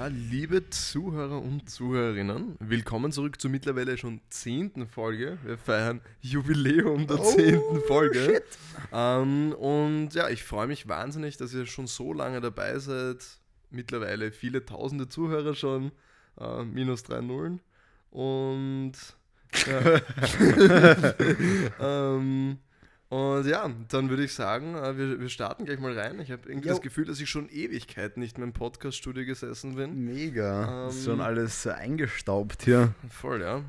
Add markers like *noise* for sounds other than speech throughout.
Ja, liebe Zuhörer und Zuhörerinnen, willkommen zurück zur mittlerweile schon zehnten Folge. Wir feiern Jubiläum der Oh, zehnten Folge. shit. Ähm, und ja, ich freue mich wahnsinnig, dass ihr schon so lange dabei seid. Mittlerweile viele tausende Zuhörer schon, äh, minus drei Nullen. Und ja. *laughs* *laughs* ähm, und ja, dann würde ich sagen, äh, wir, wir starten gleich mal rein. Ich habe irgendwie Jo. das Gefühl, dass ich schon Ewigkeiten nicht mehr im Podcast-Studio gesessen bin. Mega. ist Ähm, schon alles eingestaubt hier. Voll, ja.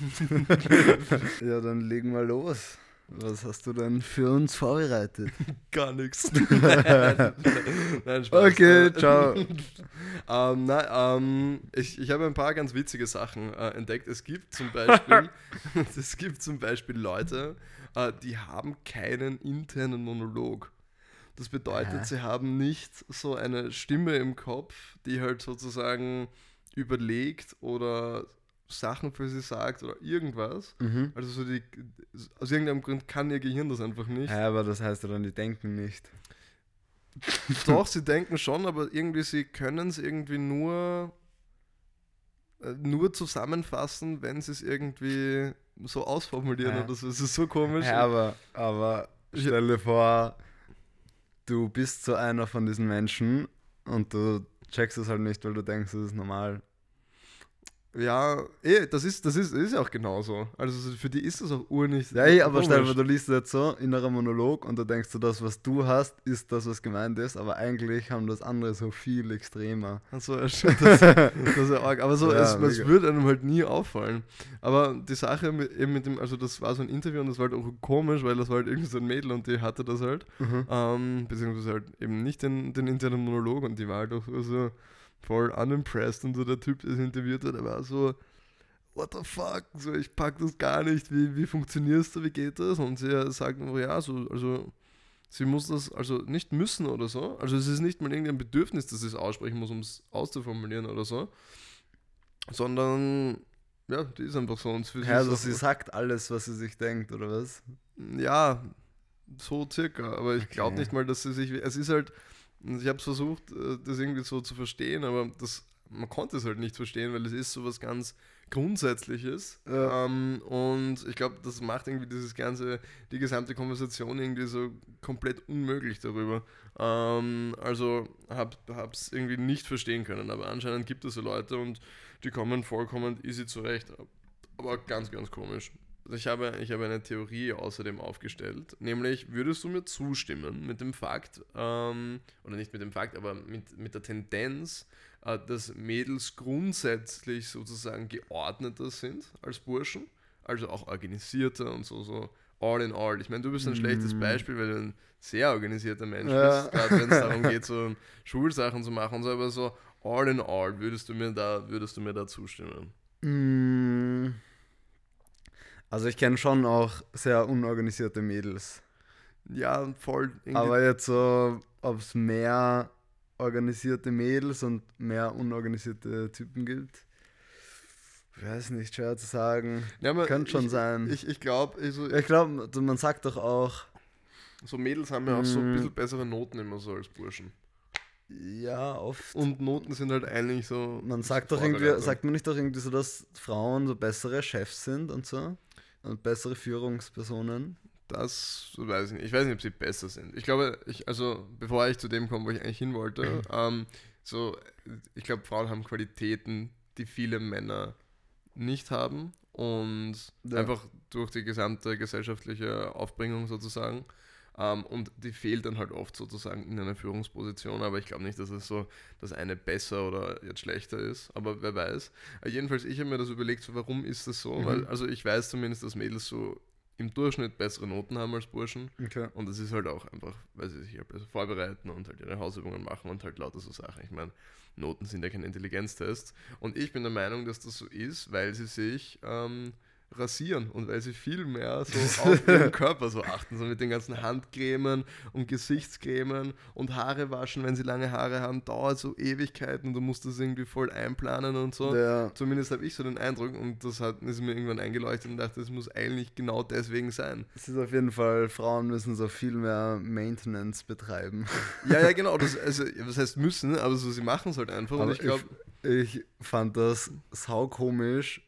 *laughs* Ja, dann legen wir los. Was hast du denn für uns vorbereitet? *laughs* Gar nichts. *laughs* Nein, Spaß. Okay, Äh, ciao. *laughs* ähm, nein, ähm, ich, ich habe ein paar ganz witzige Sachen äh, entdeckt. Es gibt zum Beispiel, es gibt zum Beispiel Leute, äh, die haben keinen internen Monolog. Das bedeutet, Aha. sie haben nicht so eine Stimme im Kopf, die halt sozusagen überlegt oder Sachen für sie sagt oder irgendwas. Mhm. Also so die, aus irgendeinem Grund kann ihr Gehirn das einfach nicht. Ja, aber das heißt dann, die denken nicht. *laughs* Doch, sie denken schon, aber irgendwie sie können es irgendwie nur, äh, nur zusammenfassen, wenn sie es irgendwie so ausformulieren Ja. oder so. Es ist so komisch. Ja, aber, aber stell dir vor, du bist so einer von diesen Menschen und du checkst es halt nicht, weil du denkst, das ist normal. Ja, eh, das ist, das ist, ist ja auch genauso. Also für die ist das auch urnicht. Ja, eh, aber stell dir du liest jetzt so, innerer Monolog und da denkst du, das, was du hast, ist das, was gemeint ist, aber eigentlich haben das andere so viel extremer. Also, das, das ist ja arg. Aber so, Ja, es, es würde einem halt nie auffallen. Aber die Sache mit, eben mit dem, also das war so ein Interview und das war halt auch komisch, weil das war halt irgendwie so ein Mädel und die hatte das halt. Ähm, beziehungsweise halt eben nicht den, den internen Monolog und die war halt auch so voll unimpressed und so der Typ, der sie interviewt hat, der war so, what the fuck, so ich pack das gar nicht, wie, wie funktionierst du, wie geht das? Und sie sagt einfach, ja, so, also sie muss das also nicht müssen oder so, also es ist nicht mal irgendein Bedürfnis, dass sie es aussprechen muss, um es auszuformulieren oder so, sondern ja, die ist einfach so und für Ja, also sie sagt alles, was sie sich denkt, oder was? ja, so circa. Aber ich glaube Okay. nicht mal, dass sie sich. Es ist halt. Ich habe es versucht, äh, das irgendwie so zu verstehen, aber das, man konnte es halt nicht verstehen, weil es ist so was ganz Grundsätzliches. Ja. Ähm, und ich glaube, das macht irgendwie dieses ganze, die gesamte Konversation irgendwie so komplett unmöglich darüber. Ähm, also habe es irgendwie nicht verstehen können, aber anscheinend gibt es so Leute und die kommen vollkommen easy zurecht. Aber ganz, ganz komisch. Ich habe, ich habe eine Theorie außerdem aufgestellt, nämlich würdest du mir zustimmen mit dem Fakt, ähm, oder nicht mit dem Fakt, aber mit, mit der Tendenz, äh, dass Mädels grundsätzlich sozusagen geordneter sind als Burschen, also auch organisierter und so, so all in all. Ich meine, du bist ein schlechtes Mm. Beispiel, weil du ein sehr organisierter Mensch Ja. bist, gerade wenn es *laughs* darum geht, so Schulsachen zu machen und so, aber so all in all würdest du mir da, würdest du mir da zustimmen. Mm. Also ich kenne schon auch sehr unorganisierte Mädels. Ja, voll. Aber jetzt so, ob es mehr organisierte Mädels und mehr unorganisierte Typen gibt, ich weiß nicht, schwer zu sagen. ja, Könnte schon ich, sein. Ich, ich glaube, also, ich glaube, man sagt doch auch, so Mädels haben ja auch so ein Mm. bisschen bessere Noten immer so als Burschen. ja, oft. Und Noten sind halt eigentlich so. man sagt doch irgendwie, sagt man nicht doch irgendwie so, dass Frauen so bessere Chefs sind und so? Und bessere Führungspersonen? Das weiß ich nicht. Ich weiß nicht, ob sie besser sind. Ich glaube, ich, also bevor ich zu dem komme, wo ich eigentlich hin wollte, *laughs* ähm, so, ich glaube, Frauen haben Qualitäten, die viele Männer nicht haben und Ja. einfach durch die gesamte gesellschaftliche Aufbringung sozusagen. Ähm, und die fehlt dann halt oft sozusagen in einer Führungsposition, aber ich glaube nicht, dass es so das eine besser oder jetzt schlechter ist, aber wer weiß. Äh, jedenfalls, ich habe mir das überlegt, so, warum ist das so? Mhm. Weil, also ich weiß zumindest, dass Mädels so im Durchschnitt bessere Noten haben als Burschen. Okay. Und das ist halt auch einfach, weil sie sich halt besser vorbereiten und halt ihre Hausübungen machen und halt lauter so Sachen. Ich meine, Noten sind ja kein Intelligenztest. Und ich bin der Meinung, dass das so ist, weil sie sich ähm, rasieren und weil sie viel mehr so *laughs* auf ihren Körper so achten, so mit den ganzen Handcremen und Gesichtscremen und Haare waschen, wenn sie lange Haare haben, dauert so Ewigkeiten und du musst das irgendwie voll einplanen und so. Ja. Zumindest habe ich so den Eindruck und das hat, ist mir irgendwann eingeleuchtet und dachte, das muss eigentlich genau deswegen sein. Es ist auf jeden Fall, Frauen müssen so viel mehr Maintenance betreiben. Ja, ja, *laughs* genau. Das, also, was heißt müssen, aber so, sie machen es halt einfach. Aber und ich glaube, Ich fand das saukomisch.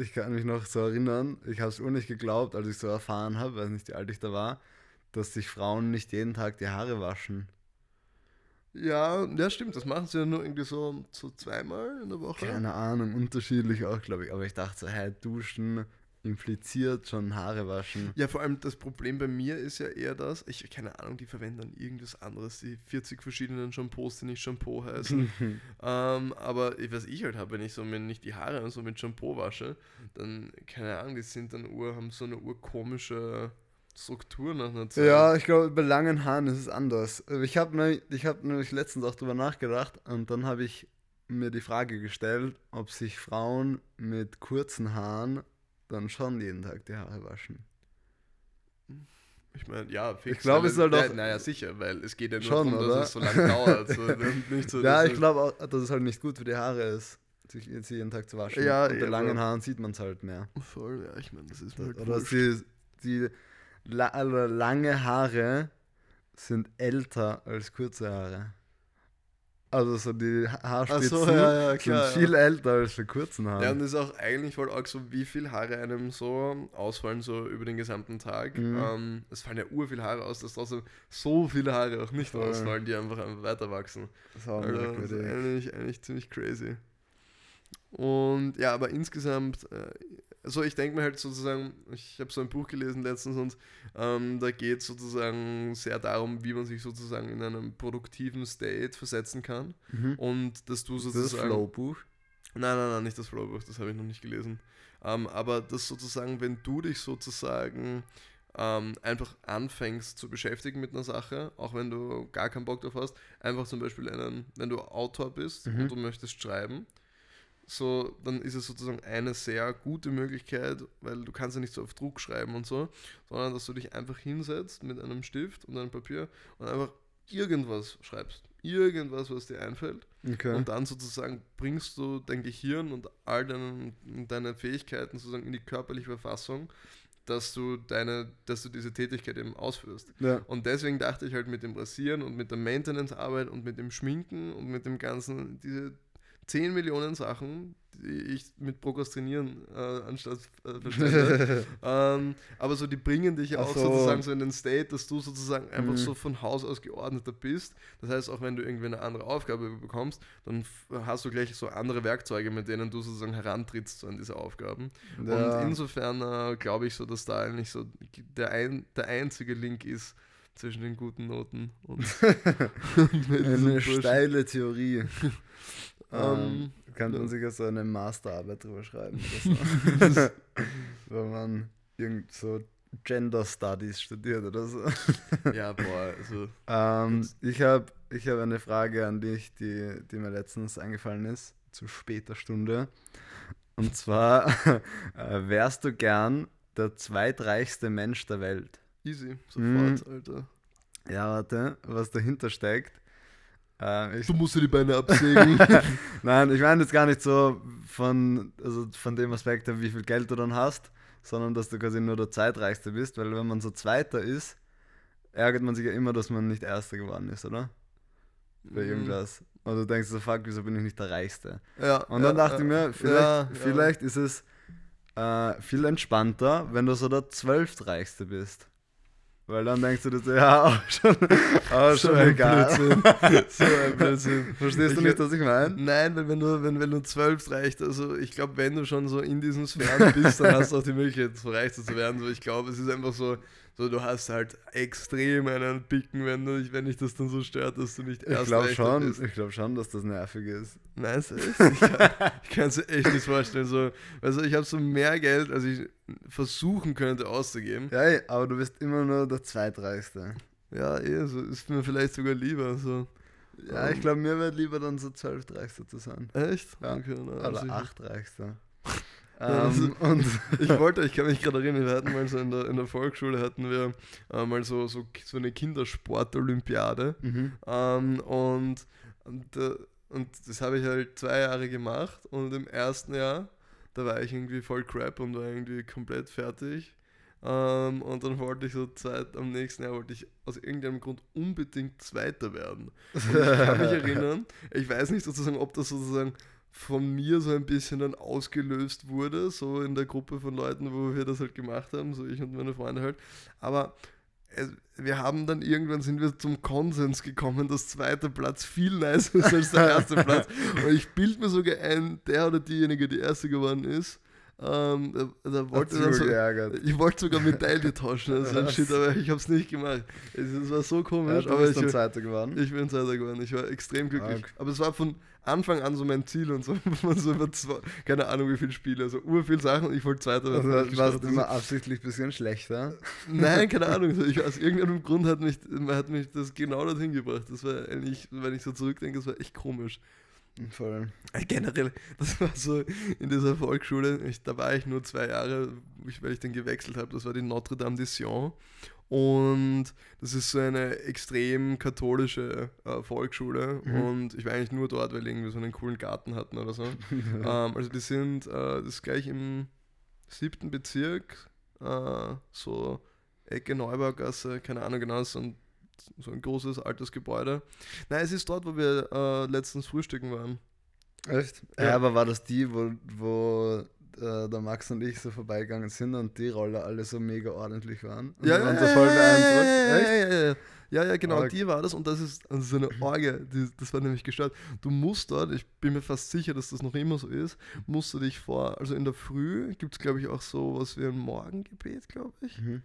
Ich kann mich noch so erinnern, ich habe es auch nicht geglaubt, als ich so erfahren habe, weiß nicht, wie alt ich da war, dass sich Frauen nicht jeden Tag die Haare waschen. ja, ja, stimmt. Das machen sie ja nur irgendwie so, so zweimal in der Woche. Keine Ahnung, unterschiedlich auch, glaube ich. Aber ich dachte so, hey, duschen impliziert schon Haare waschen. Ja, vor allem das Problem bei mir ist ja eher das, ich keine Ahnung, die verwenden dann irgendwas anderes, die 40 verschiedenen Shampoos, die nicht Shampoo heißen. *laughs* ähm, aber was ich halt habe, wenn ich so mir nicht die Haare und so mit Shampoo wasche, dann, keine Ahnung, die sind dann ur, haben so eine urkomische Struktur nach einer Zeit. Ja, ich glaube, bei langen Haaren ist es anders. Ich habe ne, ich hab nämlich letztens auch drüber nachgedacht und dann habe ich mir die Frage gestellt, ob sich Frauen mit kurzen Haaren dann schon jeden Tag die Haare waschen. Ich meine, ja, fix. Ich glaube, es ist halt ja, auch- Naja, sicher, weil es geht ja nur Schon, darum, oder? dass es so lange dauert. So, *laughs* so, ja, ich glaube auch, dass es halt nicht gut für die Haare ist, sich sie jeden Tag zu waschen. Ja, bei eh, langen Haaren sieht man es halt mehr. Voll, ja, ich meine, das ist mir halt Oder die, die la, also lange Haare sind älter als kurze Haare. Also so die Ha- Haarspitzen ja, ja, klar, sind viel älter als die kurzen Haare. Ja, und das ist auch eigentlich voll arg so, wie viel Haare einem so ausfallen, so über den gesamten Tag. Mhm. Ähm, es fallen ja ur viel Haare aus, dass trotzdem so viele Haare auch nicht Voll. ausfallen, die einfach, einfach weiter wachsen. das ist auch Also, das ist eigentlich, eigentlich ziemlich crazy. Und ja, aber insgesamt, äh, also ich denke mir halt sozusagen, ich habe so ein Buch gelesen letztens und ähm, da geht es sozusagen sehr darum, wie man sich sozusagen in einem produktiven State versetzen kann. Mhm. Und dass du sozusagen. das Flowbuch. Nein, nein, nein, nicht das Flowbuch, das habe ich noch nicht gelesen. Ähm, aber das sozusagen, wenn du dich sozusagen ähm, einfach anfängst zu beschäftigen mit einer Sache, auch wenn du gar keinen Bock drauf hast, einfach zum Beispiel einen, wenn du Autor bist Mhm. und du möchtest schreiben, so, dann ist es sozusagen eine sehr gute Möglichkeit, weil du kannst ja nicht so auf Druck schreiben und so, sondern dass du dich einfach hinsetzt mit einem Stift und einem Papier und einfach irgendwas schreibst. Irgendwas, was dir einfällt. Okay. Und dann sozusagen bringst du dein Gehirn und all deine, deine Fähigkeiten sozusagen in die körperliche Verfassung, dass du deine, dass du diese Tätigkeit eben ausführst. ja. Und deswegen dachte ich halt mit dem Rasieren und mit der Maintenance-Arbeit und mit dem Schminken und mit dem ganzen, diese 10 Millionen Sachen, die ich mit Prokrastinieren äh, anstatt äh, verstände. *laughs* ähm, aber so, die bringen dich ja auch so. sozusagen so in den State, dass du sozusagen einfach Mhm. so von Haus aus geordneter bist. Das heißt, auch wenn du irgendwie eine andere Aufgabe bekommst, dann hast du gleich so andere Werkzeuge, mit denen du sozusagen herantrittst so an diese Aufgaben. Ja. Und insofern äh, glaube ich so, dass da eigentlich so der, ein, der einzige Link ist zwischen den guten Noten und, *laughs* *laughs* Eine steile Theorie. Ähm, Ähm, kann man ja. sicher so eine Masterarbeit drüber schreiben. *laughs* So. *laughs* Wenn man irgend so Gender Studies studiert oder so. *laughs* Ja, boah, also Ähm, ich habe ich hab eine Frage an dich, die, die mir letztens eingefallen ist, zu später Stunde. Und zwar, äh, wärst du gern der zweitreichste Mensch der Welt? easy, Mhm. sofort, Alter. Ja, warte, was dahinter steckt. Äh, ich, Du musst dir die Beine absägen. *laughs* nein, ich meine jetzt gar nicht so von, also von dem Aspekt, wie viel Geld du dann hast, sondern dass du quasi nur der zweitreichste bist, weil wenn man so Zweiter ist, ärgert man sich ja immer, dass man nicht Erster geworden ist, oder? Bei Mhm. irgendwas. Und du denkst so, fuck, wieso bin ich nicht der Reichste? Ja, Und dann ja, dachte ich mir, vielleicht, ja. vielleicht ist es äh, viel entspannter, wenn du so der zwölftreichste bist. Weil dann denkst du dir so, ja, auch schon, *laughs* auch schon egal. *laughs* So ein Blödsinn. Verstehst du Ich- nicht, was ich meine? Nein, weil wenn du, wenn, wenn du 12 reicht, also ich glaube, wenn du schon so in diesen Sphären bist, dann hast du auch die Möglichkeit, so reichster zu werden. So, ich glaube, es ist einfach so, so, du hast halt extrem einen Picken, wenn, du, wenn dich das dann so stört, dass du nicht Ich erst glaube Rechter schon, bist. ich glaube schon, dass das nervig ist. Nein, es ist, ich kann ich es mir echt nicht vorstellen. So, also ich habe so mehr Geld, als ich versuchen könnte auszugeben. Ja, aber du bist immer nur der zweitreichste. Ja, eh, so ist mir vielleicht sogar lieber. So. Ja, ich glaube, mir wäre lieber dann so zwölftreichster zu sein. Echt? Ja. Okay, na, Oder also ich-. Ähm, und *laughs* Ich wollte, ich kann mich gerade erinnern, wir hatten mal so in der, in der Volksschule hatten wir äh, mal so, so, so eine Kindersport-Olympiade. mhm. Ähm, und, und, äh, und das habe ich halt zwei Jahre gemacht und im ersten Jahr, da war ich irgendwie voll crap und war irgendwie komplett fertig. Ähm, und dann wollte ich so zweit, am nächsten Jahr wollte ich aus irgendeinem Grund unbedingt Zweiter werden. Und ich kann mich *laughs* erinnern, ich weiß nicht sozusagen, ob das sozusagen von mir so ein bisschen dann ausgelöst wurde, so in der Gruppe von Leuten, wo wir das halt gemacht haben, so ich und meine Freunde halt. Aber wir haben dann irgendwann sind wir zum Konsens gekommen, dass zweiter Platz viel nicer ist als der erste *laughs* Platz. Und ich bild mir sogar ein, der oder diejenige, die erste geworden ist, ähm, da, da wollte dann so, geärgert. ich wollte sogar Medaille tauschen, also? *laughs* Shit, aber ich habe es nicht gemacht. Es, es war so Ja, komisch, du aber ich, dann Zweiter geworden. ich bin Zweiter geworden. Ich war extrem glücklich. Arg. Aber es war von Anfang an so mein Ziel und so. *laughs* So über zwei, keine Ahnung wie viele Spiele, also ur viel Sachen und ich wollte Zweiter Also, werden. du immer absichtlich ein bisschen schlechter. Nein, keine *laughs* Ahnung. So, ich, aus irgendeinem Grund hat mich, hat mich das genau dorthin gebracht. Das war eigentlich, wenn ich so zurückdenke, das war echt komisch. Voll. Äh, Generell, das war so in dieser Volksschule, ich, da war ich nur zwei Jahre, weil ich dann gewechselt habe, das war die Notre Dame de Sion. Und das ist so eine extrem katholische äh, Volksschule. Mhm. Und ich war eigentlich nur dort, weil irgendwie so einen coolen Garten hatten oder so. *laughs* ähm, also die sind, äh, das ist gleich im siebten Bezirk, äh, so Ecke Neubaugasse, keine Ahnung genau, so ein, so ein großes altes Gebäude. Nein, es ist dort, wo wir äh, letztens frühstücken waren. Echt? Ja. Ja. aber war das die, wo, wo äh, der Max und ich so vorbeigegangen sind und die Roller alle so mega ordentlich waren? Und Ja, wir ja, so ja, voll ja, beeindruckt. ja, Echt? ja, ja, ja. Ja, ja, genau, Arg. die war das und das ist also so eine Orge, die, das war nämlich gestört. Du musst dort, ich bin mir fast sicher, dass das noch immer so ist, musst du dich vor, also in der Früh gibt es glaube ich auch so was wie ein Morgengebet, glaube ich. Mhm.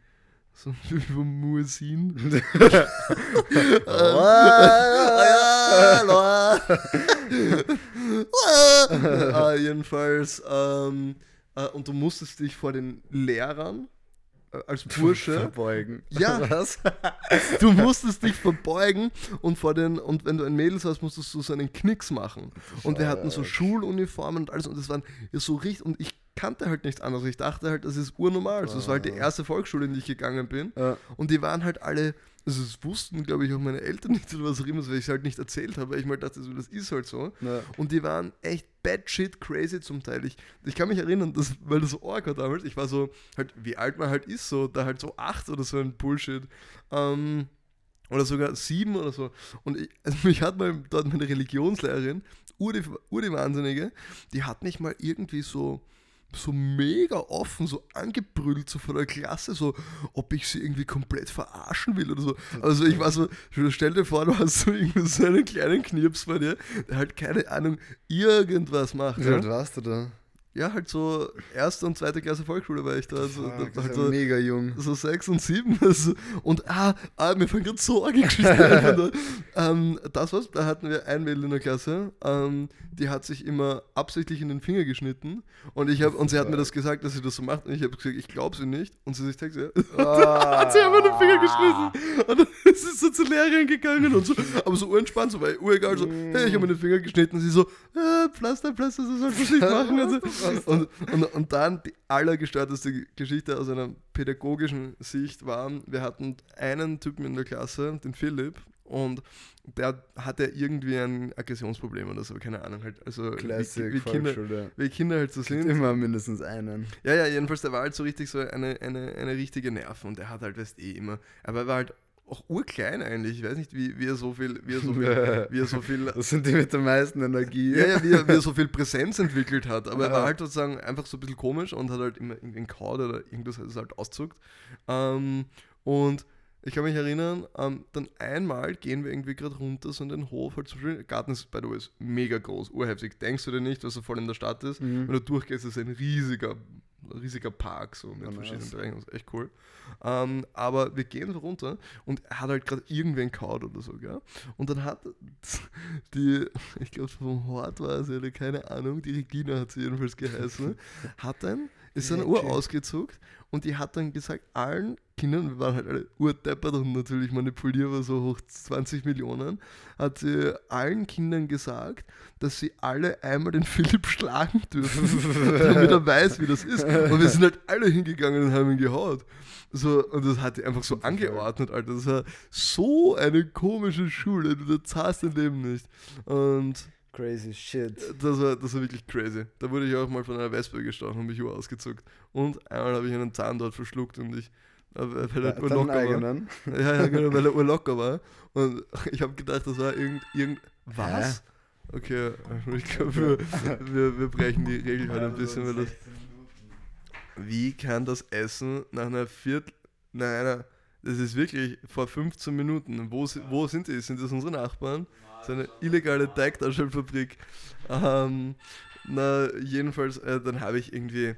So wie vom Muezzin. *laughs* *laughs* äh, *laughs* jedenfalls, ähm, äh, und du musstest dich vor den Lehrern äh, als Bursche Verbeugen. Ja. *laughs* Was? Du musstest dich verbeugen und vor den, und wenn du ein Mädels hast, musstest du so einen Knicks machen. Und wir hatten so. Schuluniformen und alles und das waren ja so richtig, und ich kannte halt nichts anderes. Ich dachte halt, das ist urnormal. Also das war halt die Ah. erste Volksschule, in die ich gegangen bin. Ja. Und die waren halt alle, also das wussten, glaube ich, auch meine Eltern *laughs* nicht oder was auch immer, weil ich es halt nicht erzählt habe, weil ich mal dachte, so, das ist halt so. Ja. Und die waren echt bad shit crazy zum Teil. Ich, ich kann mich erinnern, dass, weil das so arg war damals, ich war so, halt, wie alt man halt ist, so, da halt so acht oder so ein Bullshit. Ähm, oder sogar sieben oder so. Und ich, also mich hat mal dort meine Religionslehrerin, ur die, ur die Wahnsinnige, die hat mich mal irgendwie so so mega offen, so angebrüllt, so von der Klasse, so, ob ich sie irgendwie komplett verarschen will oder so. Also ich war so, stell dir vor, du hast so irgendwie so einen kleinen Knirps bei dir, der halt keine Ahnung, irgendwas macht. Wie alt warst du da? Ja halt so erste und zweite Klasse Volksschule war ich da. Also, Fuck, da halt so, mega jung. so sechs und sieben. *laughs* Also, und ah, ah, mir fangen gerade Sorgegeschichten an. *laughs* ähm, Das war's, da hatten wir ein Mädel in der Klasse, ähm, die hat sich immer absichtlich in den Finger geschnitten. Und, ich hab, und sie hat mir das gesagt, dass sie das so macht. Und ich habe gesagt, ich glaube sie nicht. Und sie sich denkt, ja. *laughs* Ah. hat sie einfach den Finger geschnitten. Und dann ist sie so zur Lehrerin gegangen und so, aber so urentspannt, so, weil uregal, so, hey, ich habe mir den Finger geschnitten. Und sie so, ah, Pflaster, Pflaster, das soll man nicht machen. Und, so. Und, und, und dann die allergestörteste Geschichte aus einer pädagogischen Sicht war, wir hatten einen Typen in der Klasse, den Philipp, und der hatte irgendwie ein Aggressionsproblem oder so, keine Ahnung, halt, also wie, Classic wie, Kinder, Volksschule. wie Kinder halt so sind. Immer mindestens einen. Ja, ja, jedenfalls, der war halt so richtig so eine, eine, eine richtige Nerven und der hat halt, weißt eh immer, aber er war halt auch urklein eigentlich, ich weiß nicht, wie, wie er so viel, wie er so viel, *laughs* wie er so viel, Das sind die mit der meisten Energie. ja, ja, wie er, wie er so viel Präsenz entwickelt hat, aber er war Ja. halt sozusagen einfach so ein bisschen komisch und hat halt immer irgendwie Kaut oder irgendwas das halt auszuckt. Ähm, und ich kann mich erinnern, ähm, dann einmal gehen wir irgendwie gerade runter so in den Hof, halt zum Beispiel, der Garten ist, by the way, ist mega groß, urheftig. Denkst du dir nicht, was so voll in der Stadt ist? Mhm. Wenn du durchgehst, ist es ein riesiger, riesiger Park, so mit Ja, verschiedenen nice. Bereichen, das ist echt cool. Ähm, aber wir gehen runter und er hat halt gerade irgendwen kaut oder so, gell? Und dann hat *laughs* die, ich glaube vom Hort war oder keine Ahnung, die Regina hat sie jedenfalls geheißen, *laughs* hat dann ist dann Uhr ausgezuckt und die hat dann gesagt, allen Kindern, wir waren halt alle urdeppert und natürlich manipulierbar, so hoch 20 Millionen, hat sie allen Kindern gesagt, dass sie alle einmal den *laughs* Philipp schlagen dürfen, damit er weiß, wie das ist. Und wir sind halt alle hingegangen und haben ihn gehaut. So, und das hat die einfach so angeordnet, Alter. Das war so eine komische Schule, du zahlst dein Leben nicht. Und Crazy shit. das war, das war wirklich crazy. Da wurde ich auch mal von einer Wespe gestochen und mich ausgezuckt. Und einmal habe ich einen Zahn dort verschluckt und ich, weil er Ja, urlocker deinen war. eigenen. Ja, ja, genau, weil er urlocker *laughs* war. Und ich habe gedacht, das war irgend. irgend was? Okay, ich glaube, wir, wir, wir brechen die Regel halt ein bisschen, weil das. *laughs* Wie kann das Essen nach einer Viertel. Nein, einer, das ist wirklich vor 15 Minuten. Wo, wo sind die? Sind das unsere Nachbarn? Das ist eine illegale Teigtaschenfabrik. Ähm, na, jedenfalls, äh, dann habe ich irgendwie.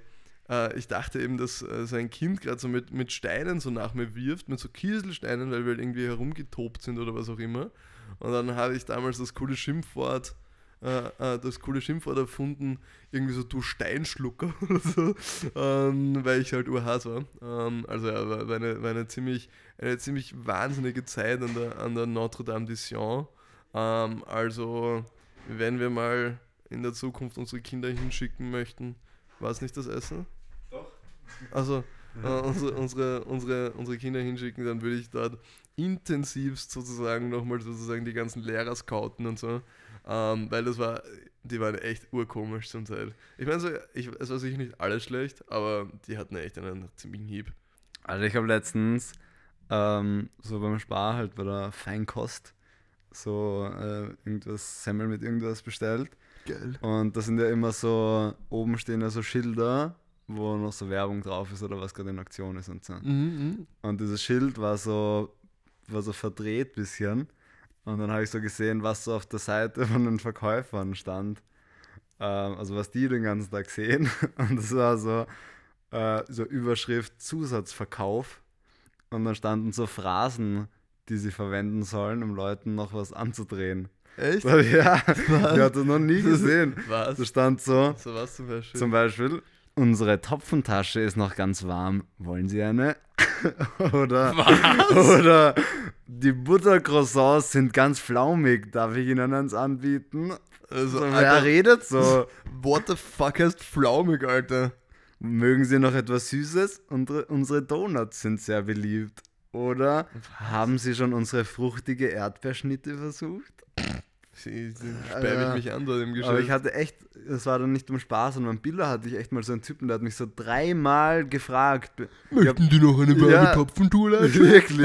Äh, ich dachte eben, dass äh, so Kind gerade so mit, mit Steinen so nach mir wirft, mit so Kieselsteinen, weil wir halt irgendwie herumgetobt sind oder was auch immer. Und dann habe ich damals das coole Schimpfwort, äh, äh, das coole Schimpfwort erfunden, irgendwie so du Steinschlucker *laughs* oder so, ähm, weil ich halt urhass war. Ähm, also ja, war, eine, war eine, ziemlich, eine ziemlich wahnsinnige Zeit an der, an der Notre Dame de Sion. Ähm, also, wenn wir mal in der Zukunft unsere Kinder hinschicken möchten, war es nicht das Essen? Doch. Also, *laughs* äh, unsere, unsere, unsere, unsere Kinder hinschicken, dann würde ich dort intensivst sozusagen nochmal sozusagen die ganzen Lehrer scouten und so. Ähm, weil das war, die waren echt urkomisch zum Teil. Ich meine, so, ich, es war sicher nicht alles schlecht, aber die hatten echt einen ziemlichen Hieb. Also ich habe letztens ähm, so beim Spar halt bei der Feinkost so äh, irgendwas Semmel mit irgendwas bestellt. Geil. Und da sind ja immer so, oben stehen ja so Schilder, wo noch so Werbung drauf ist oder was gerade in Aktion ist und so. Mhm, Und dieses Schild war so, war so verdreht bisschen. Und dann habe ich so gesehen, was so auf der Seite von den Verkäufern stand. Ähm, also was die den ganzen Tag sehen. *laughs* Und das war so, äh, so Überschrift Zusatzverkauf. Und dann standen so Phrasen, die sie verwenden sollen, um Leuten noch was anzudrehen. Echt? So, *laughs* ja, ich hatte noch nie gesehen. Was? Da stand so, So was zum Beispiel. zum Beispiel, unsere Topfentasche ist noch ganz warm. Wollen Sie eine? *laughs* oder, oder die Buttercroissants sind ganz flaumig. Darf ich Ihnen eins anbieten? also, So, wer Alter, redet so? *laughs* what the fuck heißt flaumig, Alter? Mögen Sie noch etwas Süßes? Unsere, unsere Donuts sind sehr beliebt. Oder haben Sie schon unsere fruchtige Erdbeerschnitte versucht? Sperren Ja. mich an dort im Geschäft. Aber ich hatte echt, das war dann nicht um Spaß, sondern beim Biller hatte ich echt mal so einen Typen, der hat mich so dreimal gefragt. Ich hab- Möchten die noch eine warme Ja. Topfentour *laughs* Wirklich,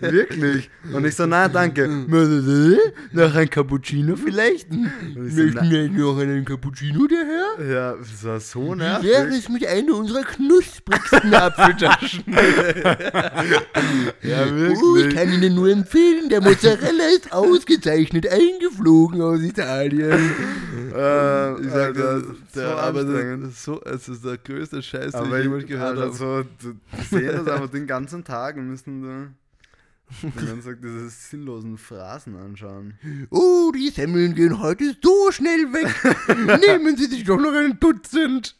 wirklich. Und ich so, nein, danke. *laughs* Noch ein Cappuccino vielleicht? Und ich so, Möchten nein. wir noch einen Cappuccino, der Herr? Ja, das war so Wie wäre nervig. es mit einer unserer knusprigsten *laughs* Apfeltaschen? Ja, Oh, ich wirklich. kann Ihnen nur empfehlen, der Mozzarella ist ausgezeichnet eingeflogen aus Italien. *laughs* Äh, Ich sag, Alter, das, so der, aber anstrengend. das, so, es ist der größte Scheiß, den Aber ich jemals gehört Alter, habe. so, du, die sehen das einfach den ganzen Tag und müssen da *laughs* den ganzen Tag diese sinnlosen Phrasen anschauen. Oh, die Semmeln gehen heute so schnell weg. *laughs* Nehmen Sie sich doch noch ein Dutzend.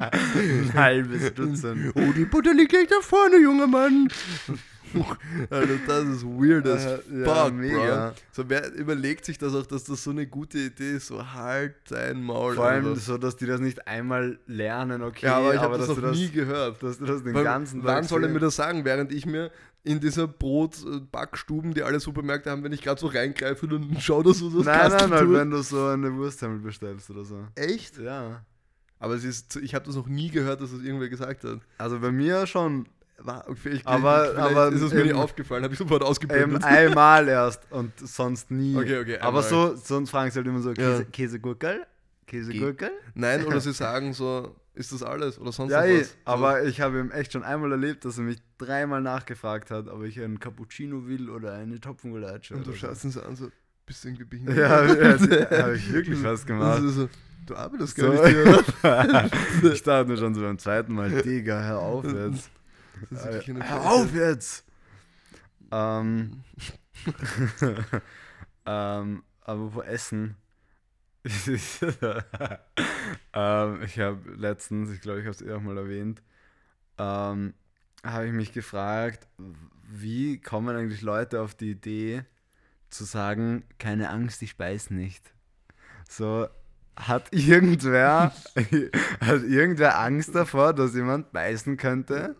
Ein halbes Dutzend. Oh, die Butter liegt gleich da vorne, junger Mann. *laughs* Alter, das ist weird as Äh, ja, fuck, mega. Bro. So, wer überlegt sich das auch, dass das so eine gute Idee ist? So, halt dein Maul. Vor allem so, dass die das nicht einmal lernen, okay, ja, aber ich habe das noch nie gehört. dass du das den Weil, ganzen Tag wann soll er mir das sagen, während ich mir in dieser Brot-Backstuben, die alle Supermärkte haben, wenn ich gerade so reingreife und schau, dass du das Nein, nein, tut? wenn du so eine Wursthemmel bestellst oder so. Echt? Ja. Aber es ist, ich habe das noch nie gehört, dass das irgendwer gesagt hat. Also bei mir schon War, okay, ich, Aber- aber ist es mir nicht eben- aufgefallen, habe ich sofort ausgeblendet. einmal erst und sonst nie. Okay, okay, Aber so, sonst fragen sie halt immer so, Käse, Ja. Käsegurkel? Käsegurkel? Nein, *laughs* oder sie sagen so, ist das alles oder sonst Ja, noch eh, was? So, aber ich habe ihm echt schon einmal erlebt, dass er mich dreimal nachgefragt hat, ob ich einen Cappuccino will oder eine Topfengulatsche. Und du so. schaust ihn so an, so, bist du irgendwie behindert? Ja, ja *laughs* habe ich wirklich was gemacht. So, du arbeitest So. gar nicht hier. *laughs* ich dachte mir schon so beim zweiten Mal, Digga, hör auf jetzt. *laughs* Hör auf jetzt! Ähm, *laughs* ähm, aber wo Essen? *laughs* ähm, ich habe letztens, ich glaube, ich habe es eh auch mal erwähnt, ähm, habe ich mich gefragt, wie kommen eigentlich Leute auf die Idee zu sagen, keine Angst, ich beiß nicht. So, hat irgendwer, hat irgendwer Angst davor, dass jemand beißen könnte?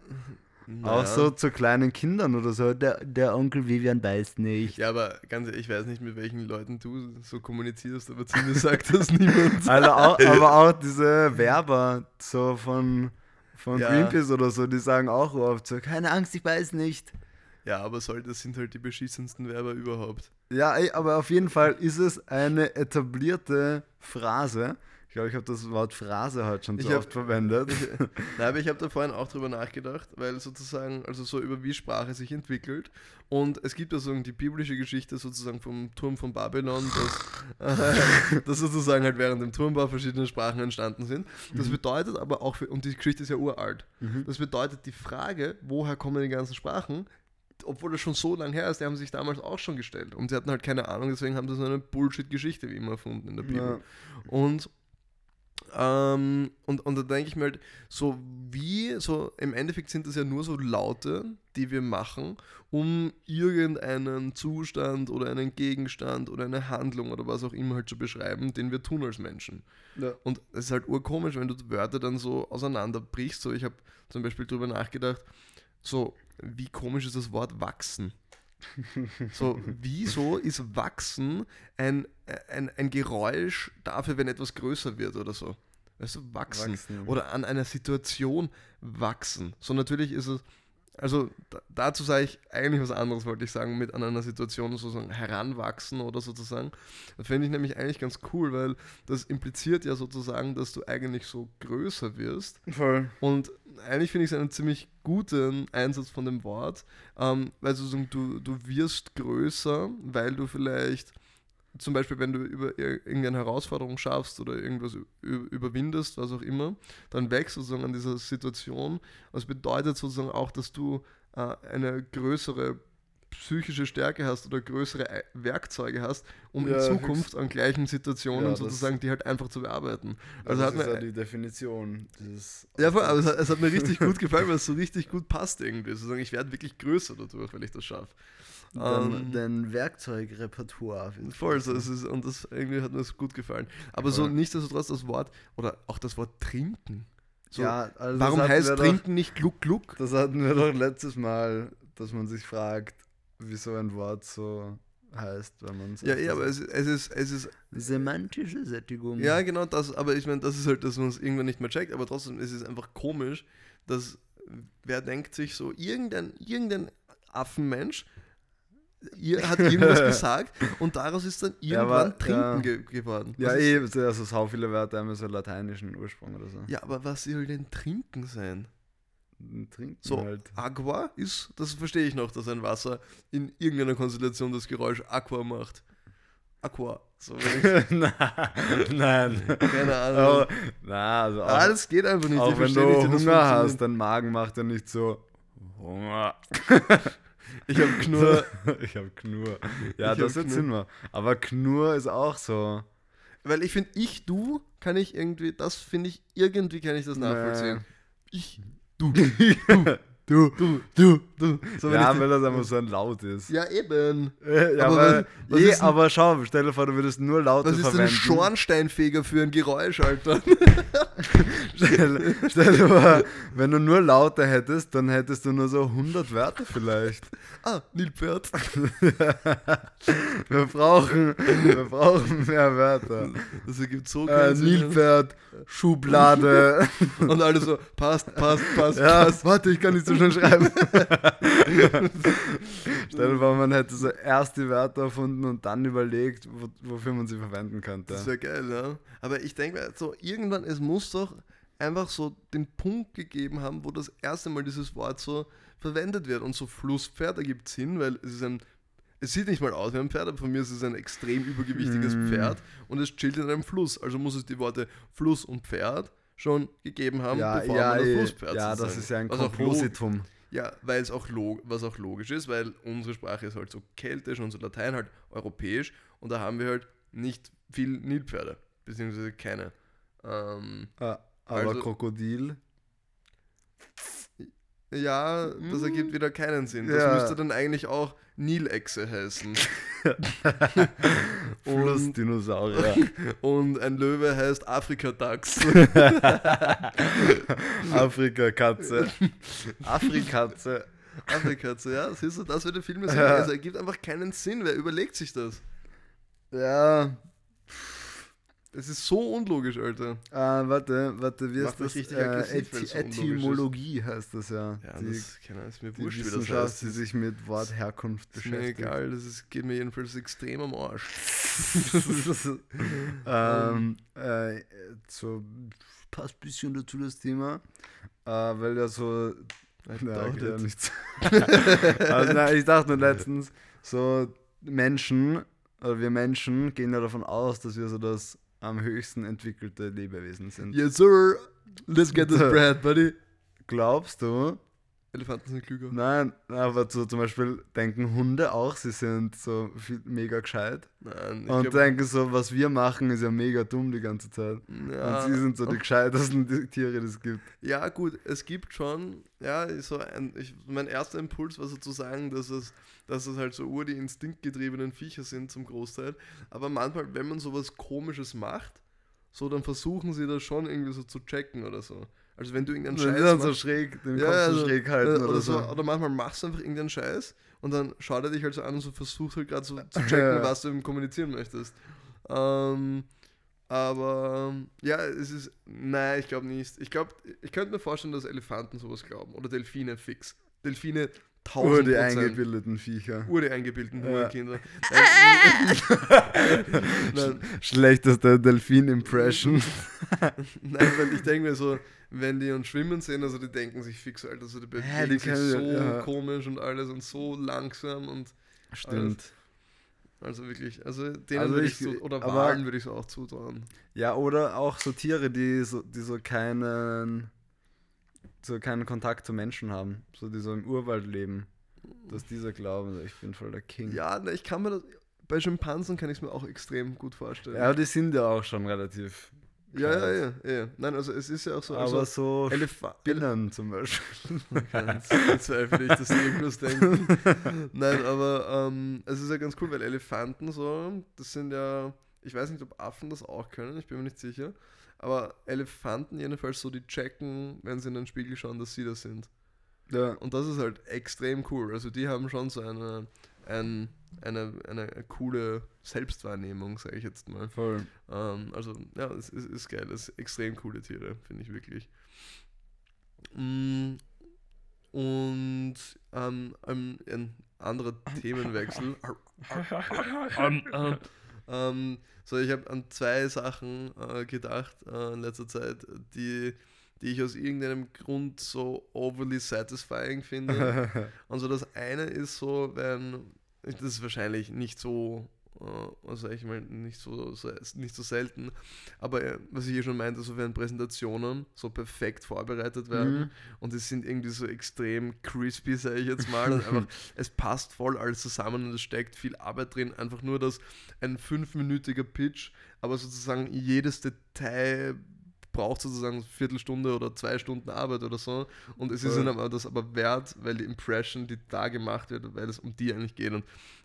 Naja. Auch so zu kleinen Kindern oder so. Der, der Onkel Vivian beißt nicht. Ja, aber ganz ehrlich, ich weiß nicht, mit welchen Leuten du so kommunizierst, aber zu mir sagt das *laughs* niemand. Also auch, *laughs* aber auch diese Werber so von, von ja. Greenpeace oder so, die sagen auch oft so, keine Angst, ich beiß nicht. Ja, aber soll, das sind halt die beschissensten Werber überhaupt. Ja, aber auf jeden Fall ist es eine etablierte Phrase. Ich glaube, ich habe das Wort Phrase heute schon zu hab, oft verwendet. *laughs* *laughs* Nein, aber ich habe da vorhin auch drüber nachgedacht, weil sozusagen, also so über wie Sprache sich entwickelt. Und es gibt ja so die biblische Geschichte sozusagen vom Turm von Babylon, dass, *laughs* äh, dass sozusagen halt während dem Turmbau verschiedene Sprachen entstanden sind. Das mhm. bedeutet aber auch, für, und die Geschichte ist ja uralt, mhm. das bedeutet die Frage, woher kommen die ganzen Sprachen, obwohl das schon so lange her ist, die haben sich damals auch schon gestellt. Und sie hatten halt keine Ahnung, deswegen haben sie so eine Bullshit-Geschichte wie immer erfunden in der Bibel. Ja. Und, ähm, und, und da denke ich mir halt, so wie, so im Endeffekt sind das ja nur so Laute, die wir machen, um irgendeinen Zustand oder einen Gegenstand oder eine Handlung oder was auch immer halt zu beschreiben, den wir tun als Menschen. Ja. Und es ist halt urkomisch, wenn du Wörter dann so auseinanderbrichst. So, ich habe zum Beispiel darüber nachgedacht, so wie komisch ist das Wort wachsen? So, wieso ist wachsen ein, ein, ein Geräusch dafür, wenn etwas größer wird oder so? Weißt du, wachsen. wachsen. Oder an einer Situation wachsen. So, natürlich ist es also dazu sage ich eigentlich was anderes, wollte ich sagen, mit an einer Situation sozusagen heranwachsen oder sozusagen. Das fände ich nämlich eigentlich ganz cool, weil das impliziert ja sozusagen, dass du eigentlich so größer wirst. Voll. Und eigentlich finde ich es einen ziemlich guten Einsatz von dem Wort, ähm, weil sozusagen du, du wirst größer, weil du vielleicht zum Beispiel, wenn du über irgendeine Herausforderung schaffst oder irgendwas überwindest, was auch immer, dann wächst sozusagen an dieser Situation. Das bedeutet sozusagen auch, dass du äh, eine größere psychische Stärke hast oder größere äh, Werkzeuge hast, um ja, in Zukunft an gleichen Situationen ja, sozusagen die halt einfach zu bearbeiten. Also das hat ist mir, ja die Definition. ja, voll, aber es hat, es hat, mir richtig *laughs* gut gefallen, weil es so richtig gut passt irgendwie. Sozusagen, ich werde wirklich größer dadurch, wenn ich das schaffe. Dein, um, dein Werkzeugrepertoire. Voll, so, es ist, und das irgendwie hat mir das gut gefallen. Aber so nichtsdestotrotz das Wort, oder auch das Wort trinken. So, ja, also warum heißt Trinken doch, nicht Gluck Gluck? Das hatten wir doch letztes Mal, dass man sich fragt, wieso ein Wort so heißt, wenn man Ja, ja, aber es, es, ist, es ist. Semantische Sättigung. Ja, genau das, aber ich meine, das ist halt, dass man es irgendwann nicht mehr checkt, aber trotzdem ist es einfach komisch, dass wer denkt sich so, irgendein, irgendein Affenmensch ihr hat irgendwas *laughs* gesagt und daraus ist dann irgendwann ja, Trinken ja. ge geworden. Was ja, eh, also so viele Wörter haben so lateinischen Ursprung oder so. Ja, aber was soll denn Trinken sein? Trinken so, halt. Aqua ist, das verstehe ich noch, dass ein Wasser in irgendeiner Konstellation das Geräusch Aqua macht. Aqua. So *laughs* nein, nein. Keine Ahnung. Oh, na, also auch, ah, das geht einfach nicht. Auch wenn du Hunger hast, dein Magen macht ja nicht so Hunger. *laughs* Ich habe Knurr. *laughs* ich habe Knurr. Ja, ich das jetzt sind wir. Aber Knurr ist auch so. Weil ich finde, ich, du, kann ich irgendwie, das finde ich, irgendwie kann ich das nachvollziehen. Nee. Ich, du, *laughs* du. Du, du, du, du. So, ja, weil das einfach so ein Laut ist. Ja, eben. Äh, ja, aber, weil, was, je, aber schau, stell dir vor, du würdest nur Laute verwenden. Was ist verwenden. ein Schornsteinfeger für ein Geräusch, Alter? *laughs* *laughs* stell, stell dir vor, wenn du nur Laute hättest, dann hättest du nur so 100 Wörter vielleicht. Ah, Nilpferd. *laughs* wir, brauchen, wir brauchen mehr Wörter. Das ergibt so äh, Nilpferd, Schublade. Und alle so, passt, passt, passt, ja, passt. Warte, ich kann nicht so schnell schreiben. *laughs* Stell dir vor, man hätte so erst die Wörter erfunden und dann überlegt, wo, wofür man sie verwenden könnte. Das wäre geil, ja. Aber ich denke so, irgendwann, es muss doch einfach so den Punkt gegeben haben, wo das erste Mal dieses Wort so verwendet wird. Und so Flusspferd ergibt Sinn, weil es ist ein es sieht nicht mal aus wie ein Pferd, aber von mir ist es ein extrem übergewichtiges mm. Pferd und es chillt in einem Fluss. Also muss es die Worte Fluss und Pferd schon gegeben haben, ja, bevor ja, man das Flusspferd Ja, das ist ja ein Kompositum. Ja, weil es auch, was auch logisch ist, weil unsere Sprache ist halt so keltisch und so Latein halt europäisch und da haben wir halt nicht viel Nilpferde. beziehungsweise keine. Ähm, Ah, aber Also- Krokodil. Ja, das Mm. ergibt wieder keinen Sinn. Das Ja. müsste dann eigentlich auch Nilechse heißen. *laughs* Flussdinosaurier. *laughs* und ein Löwe heißt Afrikadachs. *laughs* Afrikakatze. Afrikatze. Afrikatze, ja, siehst du, das würde viel mehr Sinn. Ja. Also ergibt einfach keinen Sinn. Wer überlegt sich das? Ja, Es ist so unlogisch, Alter. äh, warte, warte, wie heißt das? richtig Äh, es so. Etymologie heißt das ja. Ja, die das keine Ahnung, ist mir die wurscht, wie das heißt. die sich mit Wortherkunft ist mir beschäftigt. egal, das ist, geht mir jedenfalls extrem am Arsch. *laughs* ähm, äh, so passt ein bisschen dazu das Thema, äh, weil ja so. I Ja, nichts. *laughs* also, nein, ich dachte nur letztens, so Menschen, oder wir Menschen gehen ja davon aus, dass wir so das am höchsten entwickelte Lebewesen sind. Yes, sir. Let's get this *laughs* bread, buddy. Glaubst du? Elefanten sind klüger. Nein, aber so zum Beispiel denken Hunde auch, sie sind so viel, mega gescheit. Nein, Und glaub, denken so, was wir machen, ist ja mega dumm die ganze Zeit. ja, Und sie sind so die gescheitesten *laughs* Tiere, die es gibt. ja, gut, es gibt schon, ja, so ein, ich, mein erster Impuls war so zu sagen, dass es, dass es halt so ur die instinktgetriebenen Viecher sind zum Großteil. Aber manchmal, wenn man sowas Komisches macht, so dann versuchen sie das schon irgendwie so zu checken oder so. Also wenn du irgendeinen Scheiß die dann so machst- schräg, den Ja, Kopf so also, schräg halten äh, oder, so. Oder manchmal machst du einfach irgendeinen Scheiß und dann schaut er dich halt so an und so versucht halt gerade so *laughs* zu checken, was du ihm kommunizieren möchtest. Ähm, aber ähm, ja, es ist. Nein, ich glaube nicht. Ich glaube, ich könnte mir vorstellen, dass Elefanten sowas glauben. Oder Delfine fix. Delfine Ur tausend die Prozent. eingebildeten Viecher. Ur die eingebildeten Ja. *laughs* Nein, Schlechteste Delfin-Impression. *laughs* *laughs* Nein, weil ich denke mir so, wenn die uns schwimmen sehen, also die denken sich fix, Alter, also die bewegen Ja, die sich so ja- komisch und alles und so langsam und Stimmt. also wirklich, also denen Also würde ich- ich, so, oder Walen würde ich so auch zutrauen. Ja, oder auch so Tiere, die so, die so keinen, so keinen Kontakt zu Menschen haben. So die so im Urwald leben. Dass dieser glauben, ich bin voll der King. Ja, ne, ich kann mir das, bei Schimpansen kann ich es mir auch extrem gut vorstellen. Ja, die sind ja auch schon relativ. Ja, ja, ja, ja. Nein, also es ist ja auch so, Aber also so Elefa Spinnen zum Beispiel. Ganz bezweifle ich, dass die irgendwas denken. *laughs* Nein, aber ähm, es ist ja ganz cool, weil Elefanten so, das sind ja, ich weiß nicht, ob Affen das auch können, ich bin mir nicht sicher, aber Elefanten jedenfalls so, die checken, wenn sie in den Spiegel schauen, dass sie das sind. Ja. Und das ist halt extrem cool. Also die haben schon so eine, ein, eine, eine coole Selbstwahrnehmung, sage ich jetzt mal. Voll. Ähm, also, ja, es ist, ist geil. Das sind extrem coole Tiere, finde ich wirklich. Mm, Und ähm, ähm, ein anderer Themenwechsel. ähm, ähm, ähm, so, ich habe an zwei Sachen äh, gedacht äh, in letzter Zeit, die, die ich aus irgendeinem Grund so overly satisfying finde. *laughs* Und so das eine ist so, wenn, das ist wahrscheinlich nicht so, äh, also ich meine, nicht so, nicht so selten, aber äh, was ich hier schon meinte, so wenn Präsentationen so perfekt vorbereitet werden Mhm. und die sind irgendwie so extrem crispy, sage ich jetzt mal, und *laughs* einfach, es passt voll alles zusammen und es steckt viel Arbeit drin, einfach nur das ein fünfminütiger Pitch, aber sozusagen jedes Detail braucht sozusagen eine Viertelstunde oder zwei Stunden Arbeit oder so. Und es ist ihnen aber das aber wert, weil die Impression, die da gemacht wird, weil es um die eigentlich geht. Und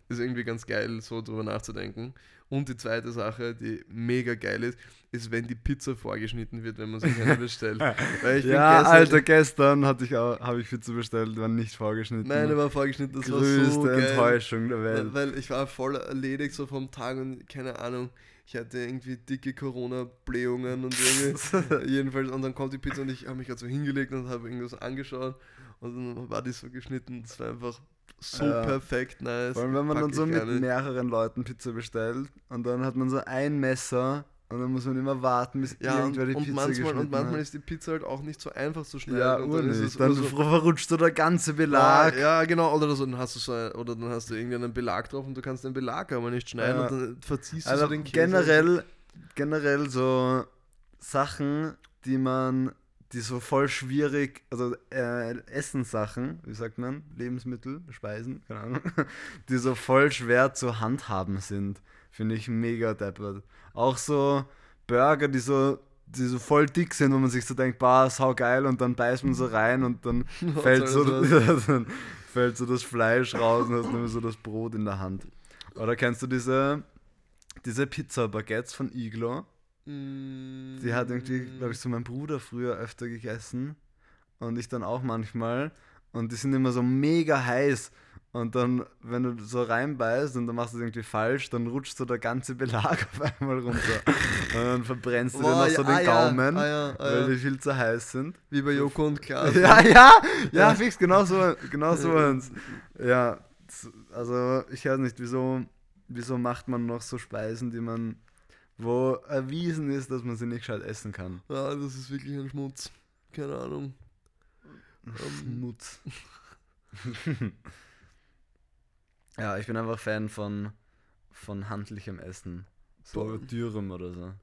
ist irgendwie ganz geil, so drüber nachzudenken. Und die zweite Sache, die mega geil ist, ist, wenn die Pizza vorgeschnitten wird, wenn man sich eine bestellt. *laughs* Ja, gestern- Alter, gestern hatte ich auch, habe ich Pizza bestellt, war nicht vorgeschnitten. Nein, war vorgeschnitten, das Größte war so geil. Enttäuschung der Welt. Weil, weil ich war voll erledigt so vom Tag und keine Ahnung, ich hatte irgendwie dicke Corona-Blähungen und irgendwie, *laughs* jedenfalls, und dann kommt die Pizza und ich habe mich gerade so hingelegt und habe irgendwas angeschaut und dann war die so geschnitten, das war einfach so Ja. perfekt nice. Vor allem, wenn man Pack dann so mit mehreren Leuten Pizza bestellt und dann hat man so ein Messer und dann muss man immer warten, bis ja, irgendwer die und Pizza manchmal, und manchmal hat. ist die Pizza halt auch nicht so einfach zu schneiden. Ja, und dann es Dann so, verrutscht so der ganze ja, Belag. ja, genau, oder so, dann hast du so ein, oder dann hast du irgendeinen Belag drauf und du kannst den Belag aber nicht schneiden Ja. und dann verziehst du Also so den Käse. generell, generell so Sachen, die man, die so voll schwierig, also äh, Essenssachen, wie sagt man, Lebensmittel, Speisen, keine Ahnung, *laughs* die so voll schwer zu handhaben sind, finde ich mega deppert. Auch so Burger, die so, die so voll dick sind, wo man sich so denkt, bah, sau geil und dann beißt man so rein und dann *laughs* fällt so, *laughs* dann fällt so das Fleisch raus und hast nur so das Brot in der Hand. Oder kennst du diese, diese Pizza-Baguettes von Iglo? Die hat irgendwie, glaube ich, so mein Bruder früher öfter gegessen und ich dann auch manchmal. Und die sind immer so mega heiß. Und dann, wenn du so reinbeißt und dann machst du es irgendwie falsch, dann rutscht so der ganze Belag *laughs* auf einmal runter. und dann verbrennst du dir noch so den ah, Gaumen, ah, ja, ah, weil die viel zu heiß sind. Wie bei Joko und Klaas. *laughs* ja, ja, ja, fix, genau so, genau so eins. Ja, also ich weiß nicht, wieso, wieso macht man noch so Speisen, die man, wo erwiesen ist, dass man sie nicht gescheit essen kann. Ja, das ist wirklich ein Schmutz. Keine Ahnung. Schmutz. *laughs* ja, ich bin einfach Fan von, von handlichem Essen. So Boah. Dürüm oder so.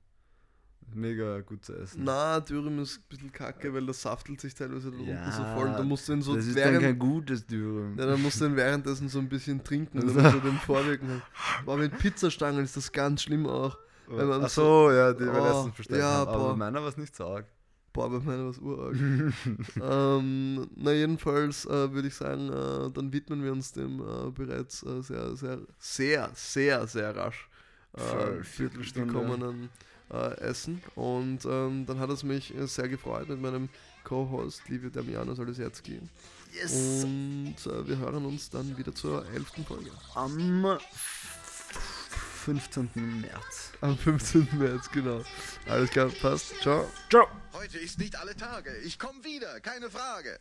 Mega gut zu essen. Na, Dürüm ist ein bisschen kacke, weil das saftelt sich teilweise da ja, unten so voll. Da musst du ihn so das ist während, dann kein gutes Dürüm. Ja, dann musst du ihn währenddessen so ein bisschen trinken, *laughs* damit du den Vorwirken Aber mit Pizzastangen ist das ganz schlimm auch. Oh. Ach so, ja, die oh, letztens bestellt ja, haben. Aber meiner war es nicht so arg. Boah, bei meiner war es urarg. *laughs* ähm, na, jedenfalls äh, würde ich sagen, äh, dann widmen wir uns dem äh, bereits äh, sehr, sehr, sehr, sehr, sehr rasch äh, Viertelstunde gekommenen äh, Essen. Und ähm, dann hat es mich sehr gefreut mit meinem Co-Host, liebe Damiano Solisiecki. Yes! Und wir hören uns dann wieder zur elften Folge. Am 15. März. Am 15. März, genau. Alles klar, passt. Ciao. Ciao. Heute ist nicht alle Tage. Ich komme wieder, keine Frage.